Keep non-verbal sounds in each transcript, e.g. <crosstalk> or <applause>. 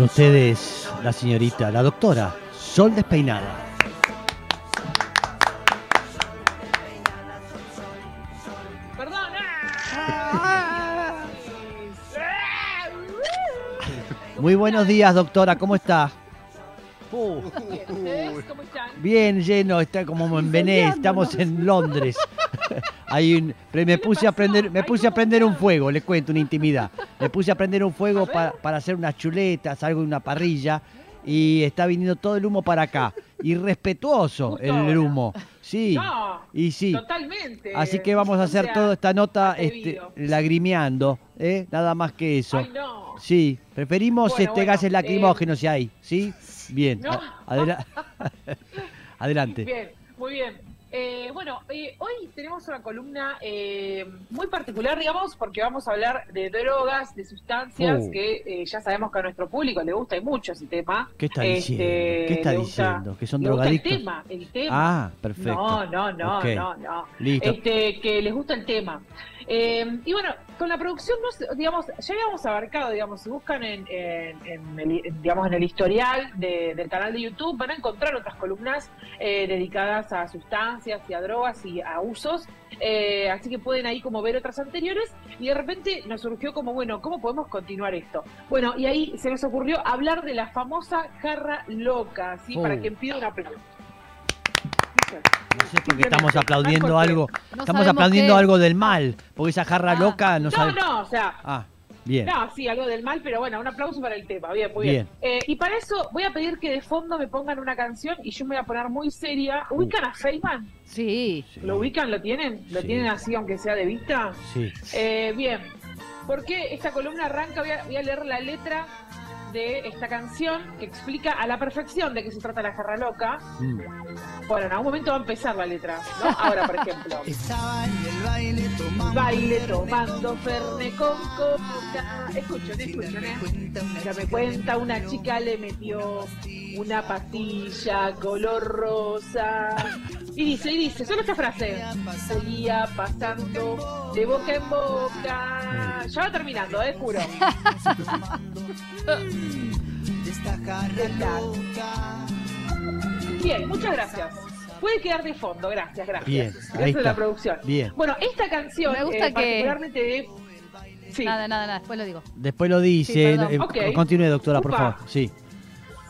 Con ustedes, la señorita, la doctora Sol Despeinada. Muy buenos días, doctora, ¿cómo está? Bien, ¿ustedes cómo están? Bien lleno, está como en Venecia, estamos en Londres. Hay un- me puse a prender, me puse a prender un fuego, les cuento una intimidad. Me puse a prender un fuego pa- para hacer unas chuletas, algo de una parrilla, y está viniendo todo el humo para acá. Irrespetuoso el, humo. Sí. No, Y sí. totalmente. Así que vamos a O hacer sea, toda esta nota este, lagrimeando, ¿eh? Nada más que eso. Ay, no. Sí, preferimos Bueno, este bueno, gases eh, lacrimógenos si hay, ¿sí? <laughs> Bien, No. adela- <laughs> adelante. Bien, muy bien. Eh, bueno, eh, hoy tenemos una columna eh, muy particular, digamos, porque vamos a hablar de drogas, de sustancias, Oh. que eh, ya sabemos que a nuestro público le gusta y mucho ese tema. ¿Qué está Este, diciendo? ¿Qué está le gusta- diciendo? ¿Que son drogadictos? El tema, el tema. Ah, perfecto. No, no, no, no, no. Listo. Este, que les gusta el tema. Eh, y bueno, con la producción, digamos, ya habíamos abarcado, digamos, si buscan en, en- en el, digamos, en el historial de- del canal de YouTube, van a encontrar otras columnas eh, dedicadas a sustancias y a drogas y a usos. Eh, así que pueden ahí como ver otras anteriores y de repente nos surgió como, bueno, ¿cómo podemos continuar esto? Bueno, y ahí se nos ocurrió hablar de la famosa jarra loca, ¿sí? Oh. Para quien pida una aplauso. No sé por qué estamos aplaudiendo algo. No Estamos aplaudiendo qué. algo del mal, porque esa jarra Ah. loca no No, sabe. no, o sea, Ah, bien. No, sí, algo del mal, pero bueno, un aplauso para el tema. Bien, muy bien. Eh, y para eso voy a pedir que de fondo me pongan una canción y yo me voy a poner muy seria. ¿Ubican a Feynman? Sí. Sí, ¿Lo ubican? ¿Lo tienen? ¿Lo Sí. tienen así, aunque sea de vista? Sí. Eh, bien. Porque esta columna arranca? Voy a, voy a leer la letra de esta canción que explica a la perfección de qué se trata la jarra loca. Mm. Bueno, en algún momento va a empezar la letra, ¿no? Ahora, por ejemplo. <laughs> Estaba en el baile tomando. Baile tomando ferne con coca. Escuchen, escuchen, ¿eh? Ya me cuenta, una chica le metió una pastilla color rosa. Y dice, y dice, solo esta frase. Seguía pasando de boca en boca. Ya va terminando, eh, juro. <laughs> Bien, muchas gracias. Puede quedar de fondo, gracias, gracias. Bien, gracias ahí a está. la producción. Bien. Bueno, esta canción, Me gusta eh, que- particularmente de... Sí, Nada, nada, nada. Después lo digo. Después lo dice. Sí, eh. Continúe, doctora, por favor. Sí.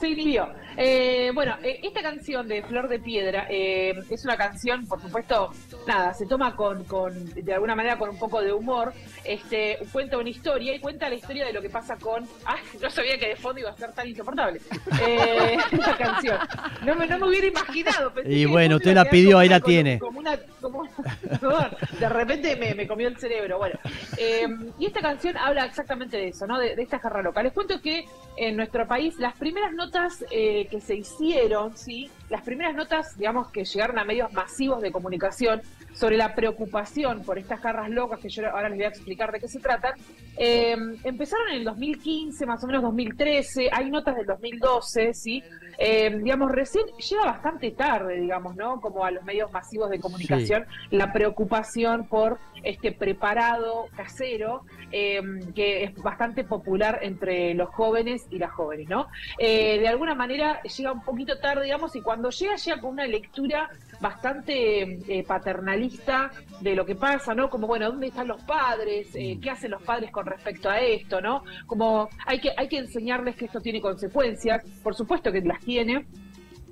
Se inhibió. Eh, bueno, eh, esta canción de Flor de Piedra eh, es una canción, por supuesto, nada, se toma con, con, de alguna manera con un poco de humor. Este, cuenta una historia y cuenta la historia de lo que pasa con. ¡Ay! No sabía que de fondo iba a ser tan insoportable. Eh, <laughs> esta canción. No me, no me hubiera imaginado. pensé Y bueno, usted la pidió, ahí la tiene. Como una, perdón, <laughs> de repente me, me comió el cerebro. Bueno, eh, y esta canción habla exactamente de eso, ¿no? De, de esta jarra loca. Les cuento que en nuestro país las primeras notas eh, que se hicieron, ¿sí? Las primeras notas, digamos, que llegaron a medios masivos de comunicación sobre la preocupación por estas jarras locas, que yo ahora les voy a explicar de qué se tratan, eh, empezaron en el 2015, más o menos 2013, hay notas del 2012, ¿sí? Eh, digamos, recién llega bastante tarde, digamos, ¿no? Como a los medios masivos de comunicación, la preocupación por este preparado casero, eh, que es bastante popular entre los jóvenes y las jóvenes, ¿no? Eh, de alguna manera llega un poquito tarde, digamos, y cuando llega, llega con una lectura bastante eh, paternalista de lo que pasa, ¿no? Como, bueno, ¿dónde están los padres? Eh, ¿Qué hacen los padres con respecto a esto, ¿no? Como hay que, hay que enseñarles que esto tiene consecuencias, por supuesto que las tiene,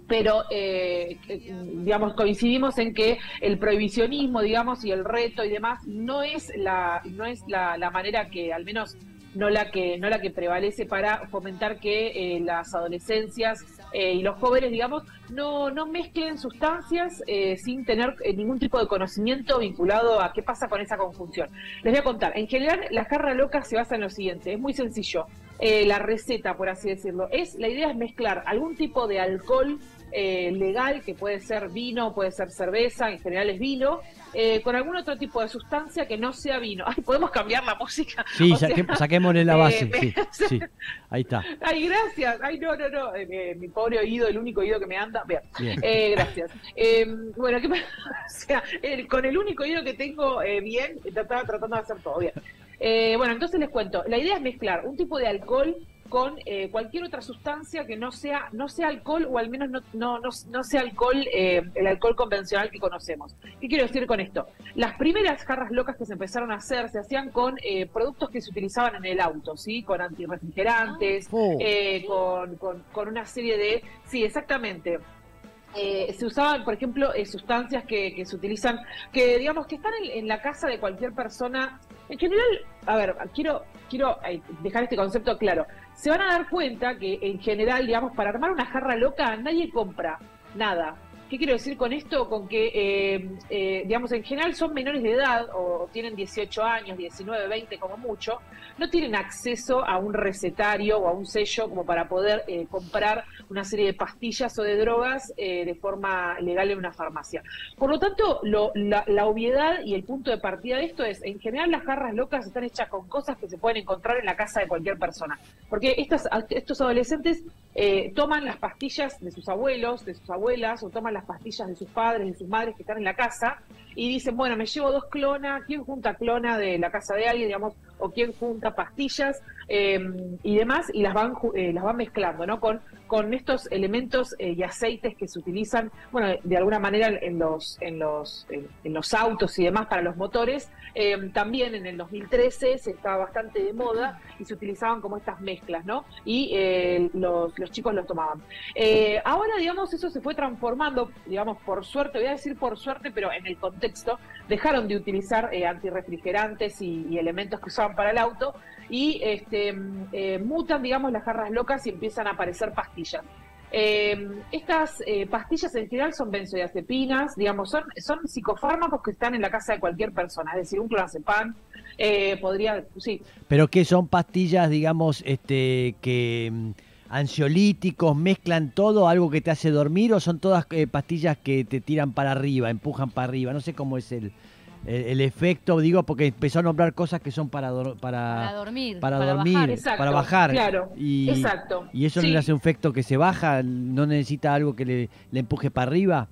pero eh, eh, digamos coincidimos en que el prohibicionismo digamos y el reto y demás no es la no es la, la manera que al menos no la que no la que prevalece para fomentar que eh, las adolescencias eh, y los jóvenes digamos no no mezclen sustancias eh, sin tener eh, ningún tipo de conocimiento vinculado a qué pasa con esa conjunción. Les voy a contar. En general la jarra loca se basa en lo siguiente. Es muy sencillo. Eh, la receta por así decirlo. Es la idea es mezclar algún tipo de alcohol eh, legal, que puede ser vino, puede ser cerveza, en general es vino, eh, con algún otro tipo de sustancia que no sea vino. <laughs> Ay, podemos cambiar la música. Sí, sea, saquémosle la eh, base. Sí, <laughs> sí. Ahí está. Ay, gracias. Ay, no, no, no. Eh, eh, mi pobre oído, el único oído que me anda. Bien. Bien. Eh, gracias. Eh, bueno, ¿qué pasa? <laughs> O sea, el- con el único oído que tengo eh, bien, estaba tratando de hacer todo bien. Eh, bueno, entonces les cuento. La idea es mezclar un tipo de alcohol con eh, cualquier otra sustancia que no sea no sea alcohol o al menos no, no, no, no sea alcohol eh, el alcohol convencional que conocemos. ¿Qué quiero decir con esto? Las primeras jarras locas que se empezaron a hacer se hacían con eh, productos que se utilizaban en el auto, ¿sí? Con antirrefrigerantes, Oh. eh, con, con, con una serie de... Sí, exactamente. Eh, se usaban, por ejemplo, eh, sustancias que, que se utilizan, que digamos que están en, en la casa de cualquier persona. En general, a ver, quiero, quiero eh, dejar este concepto claro. Se van a dar cuenta que en general, digamos, para armar una jarra loca nadie compra nada. ¿Qué quiero decir con esto? Con que, eh, eh, digamos, en general son menores de edad o tienen 18 años, 19, 20 como mucho, no tienen acceso a un recetario o a un sello como para poder eh, comprar una serie de pastillas o de drogas de forma legal en una farmacia. Por lo tanto, la, obviedad y el punto de partida de esto es, en general las jarras locas están hechas con cosas que se pueden encontrar en la casa de cualquier persona. Porque estos adolescentes toman las pastillas de sus abuelos, de sus abuelas, o toman las pastillas de sus padres, de sus madres que están en la casa, y dicen, bueno, me llevo dos clonas, ¿quién junta clona de la casa de alguien, digamos, o quién junta pastillas eh, y demás, y las van, eh, las van mezclando, ¿no? Con, con estos elementos eh, y aceites que se utilizan, bueno, de alguna manera en los, en los, en, los autos y demás para los motores. Eh, también en el 2013 se estaba bastante de moda y se utilizaban como estas mezclas, ¿no? Y eh, los, los chicos los tomaban. Eh, ahora, digamos, eso se fue transformando, digamos, por suerte, voy a decir por suerte, pero en el contexto, dejaron de utilizar antirrefrigerantes y, y elementos que usaban para el auto y este, mm, eh, mutan, digamos, las jarras locas y empiezan a aparecer pastillas. Eh, estas eh, pastillas en general son benzodiazepinas, digamos, son, son psicofármacos que están en la casa de cualquier persona, es decir, un clonazepam, eh, podría, sí, Pero que son pastillas, digamos, este, que mm, ansiolíticos, mezclan todo, algo que te hace dormir, o son todas pastillas que te tiran para arriba, empujan para arriba. No sé cómo es el, el, el efecto, digo, porque empezó a nombrar cosas que son para, Para para, dormir. para para dormir, bajar. Exacto, para bajar. claro, y, exacto. y eso Sí. no le hace un efecto que se baja, no necesita algo que le, le empuje para arriba.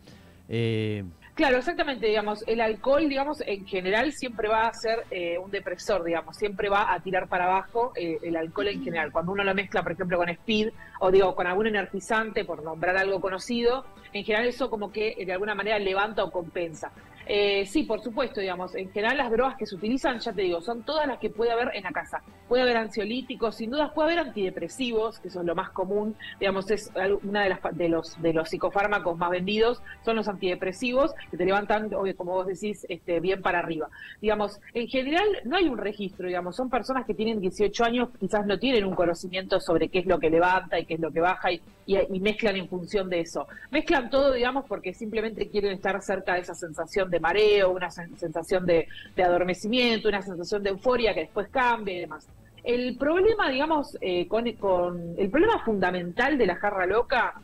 Eh, Claro, exactamente, digamos, el alcohol, digamos, en general siempre va a ser eh, un depresor, digamos, siempre va a tirar para abajo eh, el alcohol en general. Cuando uno lo mezcla, por ejemplo, con speed o digo, con algún energizante, por nombrar algo conocido, en general eso como que de alguna manera levanta o compensa. Eh, sí, por supuesto, digamos, en general las drogas que se utilizan, ya te digo, son todas las que puede haber en la casa. Puede haber ansiolíticos, sin dudas puede haber antidepresivos, que es lo más común, digamos, es una de las de los de los psicofármacos más vendidos, son los antidepresivos que te levantan, como vos decís, este, bien para arriba. Digamos, en general no hay un registro, digamos, son personas que tienen 18 años, quizás no tienen un conocimiento sobre qué es lo que levanta y qué es lo que baja y, y mezclan en función de eso. Mezclan todo, digamos, porque simplemente quieren estar cerca de esa sensación de mareo, una sen- sensación de, de adormecimiento, una sensación de euforia que después cambia y demás. El problema, digamos, eh, con- el problema fundamental de la jarra loca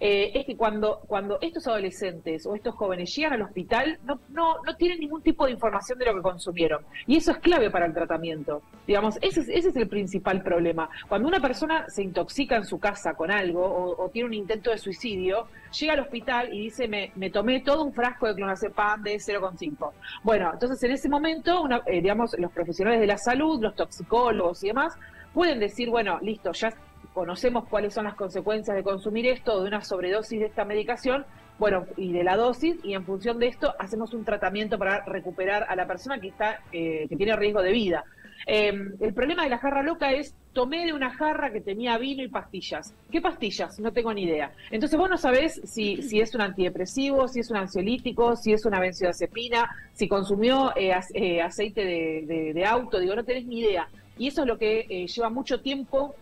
eh, es que cuando, cuando estos adolescentes o estos jóvenes llegan al hospital, no, no, no tienen ningún tipo de información de lo que consumieron. Y eso es clave para el tratamiento. Digamos, ese es, ese es el principal problema. Cuando una persona se intoxica en su casa con algo o, tiene un intento de suicidio, llega al hospital y dice, me, me tomé todo un frasco de clonazepam de 0,5. Bueno, entonces en ese momento, una- eh, digamos, los profesionales de la salud, los toxicólogos y demás, pueden decir, bueno, listo, ya conocemos cuáles son las consecuencias de consumir esto, de una sobredosis de esta medicación, bueno, y de la dosis, y en función de esto hacemos un tratamiento para recuperar a la persona que está, eh, que tiene riesgo de vida. Eh, el problema de la jarra loca es, tomé de una jarra que tenía vino y pastillas. ¿Qué pastillas? No tengo ni idea. Entonces vos no sabés si, si es un antidepresivo, si es un ansiolítico, si es una benzodiazepina, si consumió eh, eh, aceite de, de- de auto, digo, no tenés ni idea. Y eso es lo que eh, lleva mucho tiempo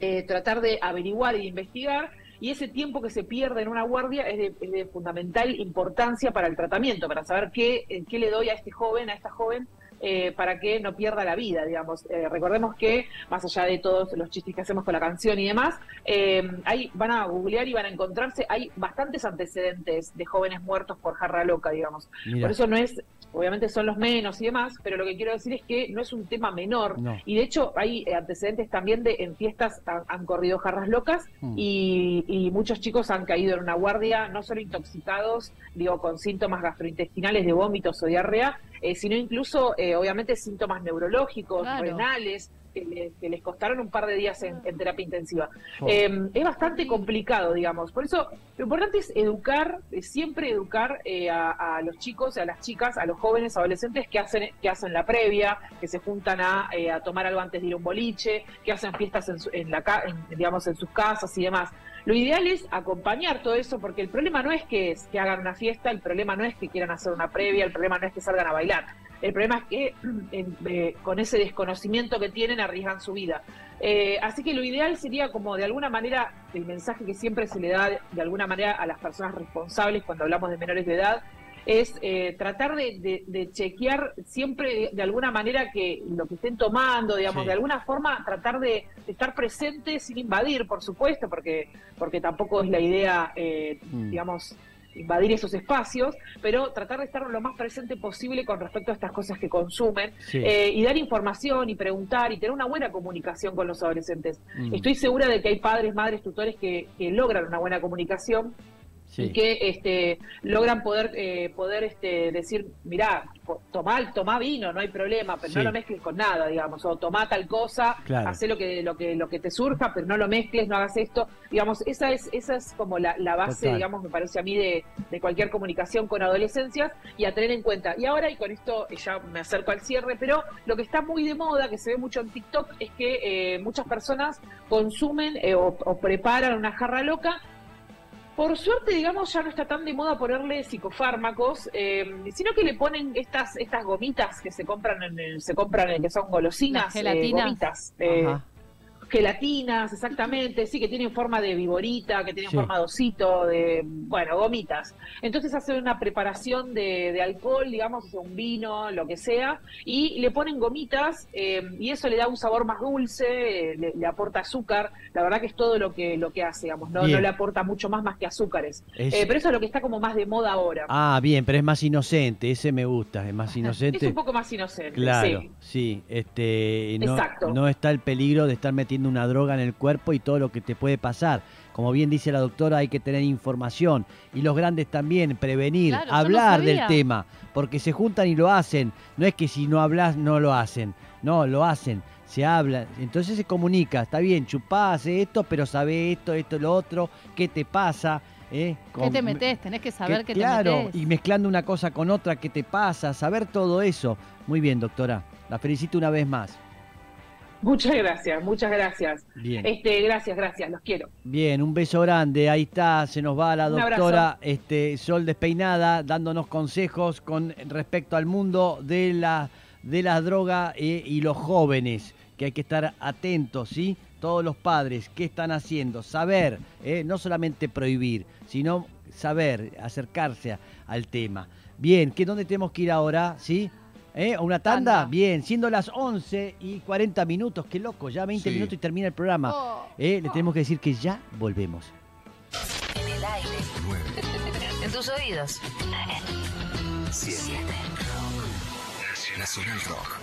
eh, tratar de averiguar y de investigar, y ese tiempo que se pierde en una guardia es de, es de fundamental importancia para el tratamiento, para saber qué, qué le doy a este joven, a esta joven, eh, para que no pierda la vida, digamos. Eh, recordemos que, más allá de todos los chistes que hacemos con la canción y demás, eh, ahí van a googlear y van a encontrarse, hay bastantes antecedentes de jóvenes muertos por jarra loca, digamos. Mira. Por eso no es, obviamente son los menos y demás, pero lo que quiero decir es que no es un tema menor. No. Y de hecho hay eh, antecedentes también de en fiestas han, han corrido jarras locas Mm. y, y muchos chicos han caído en una guardia, no solo intoxicados, digo, con síntomas gastrointestinales de vómitos o diarrea, eh, sino incluso, eh, obviamente, síntomas neurológicos, Claro. renales, que, le- que les costaron un par de días en, en terapia intensiva. Oh. Eh, es bastante complicado, digamos. Por eso, lo importante es educar, eh, siempre educar eh, a, a los chicos, a las chicas, a los jóvenes, adolescentes que hacen, que hacen la previa, que se juntan a, eh, a tomar algo antes de ir a un boliche, que hacen fiestas en, su- en la, en, digamos, en sus casas y demás. Lo ideal es acompañar todo eso, porque el problema no es que, que hagan una fiesta, el problema no es que quieran hacer una previa, el problema no es que salgan a bailar. El problema es que <clears throat> en- eh, con ese desconocimiento que tienen arriesgan su vida. Eh, así que lo ideal sería como de alguna manera el mensaje que siempre se le da de alguna manera a las personas responsables cuando hablamos de menores de edad es eh, tratar de, de- de chequear siempre de, alguna manera que lo que estén tomando, digamos, Sí. de alguna forma tratar de, de estar presente sin invadir, por supuesto, porque, porque tampoco es la idea, eh, Mm. digamos, invadir esos espacios, pero tratar de estar lo más presente posible con respecto a estas cosas que consumen Sí. eh, y dar información y preguntar y tener una buena comunicación con los adolescentes. Mm. Estoy segura de que hay padres, madres, tutores que, que logran una buena comunicación Sí. y que este, logran poder eh, poder este, decir, mirá, tomá, tomá vino, no hay problema, pero Sí. no lo mezcles con nada, digamos, o tomá tal cosa, Claro. hacé lo que, lo que, lo que te surja, pero no lo mezcles, no hagas esto. Digamos, esa es, esa es como la, la base, Total. digamos, me parece a mí, de, de cualquier comunicación con adolescencias y a tener en cuenta. Y ahora, y con esto eh, ya me acerco al cierre, pero lo que está muy de moda, que se ve mucho en TikTok, es que eh, muchas personas consumen eh, o, o preparan una jarra loca por suerte, digamos, ya no está tan de moda ponerle psicofármacos, eh, sino que le ponen estas estas gomitas que se compran en el- se compran en, que son golosinas, gelatinas. eh, gomitas, eh, Ajá. Gelatinas, exactamente, sí, que tienen forma de viborita, que tienen Sí. forma de osito, de, bueno, gomitas. Entonces hacen una preparación de, de alcohol, digamos, o sea, un vino, lo que sea, y le ponen gomitas eh, y eso le da un sabor más dulce, eh, le, le aporta azúcar, la verdad que es todo lo que, lo que hace, digamos, no, no le aporta mucho más más que azúcares. Es- Eh, pero eso es lo que está como más de moda ahora. Ah, bien, pero es más inocente, ese me gusta, es más <laughs> es inocente. un poco más inocente, Claro, sí. sí, este, no, Exacto. no está el peligro de estar metiendo una droga en el cuerpo y todo lo que te puede pasar. Como bien dice la doctora, hay que tener información y los grandes también, prevenir, Claro, no hablar del tema, porque se juntan y lo hacen. No es que si no hablas no lo hacen, no, lo hacen, se habla, entonces se comunica, está bien, chupá, hace esto, pero sabe esto, esto, lo otro, qué te pasa. ¿eh? ¿Qué te metes? Tenés que saber que- qué claro, te metes. y mezclando una cosa con otra, qué te pasa, saber todo eso. Muy bien, doctora. La felicito una vez más. Muchas gracias, muchas gracias. Bien. Este, gracias, gracias, los quiero. Bien, un beso grande. Ahí está, se nos va la doctora este, Sol Despeinada dándonos consejos con respecto al mundo de la, de la droga eh, y los jóvenes, que hay que estar atentos, ¿sí? Todos los padres, ¿qué están haciendo? Saber, eh, no solamente prohibir, sino saber, acercarse al tema. Bien, ¿qué, ¿dónde tenemos que ir ahora? ¿Sí? ¿Eh? ¿A una tanda? Tanda. Bien, siendo las 11 y 40 minutos, qué loco, ya 20 Sí. minutos y termina el programa. Oh. Eh, le tenemos que decir que ya volvemos. En el aire. En tus oídos. Siete. Nacional Rock.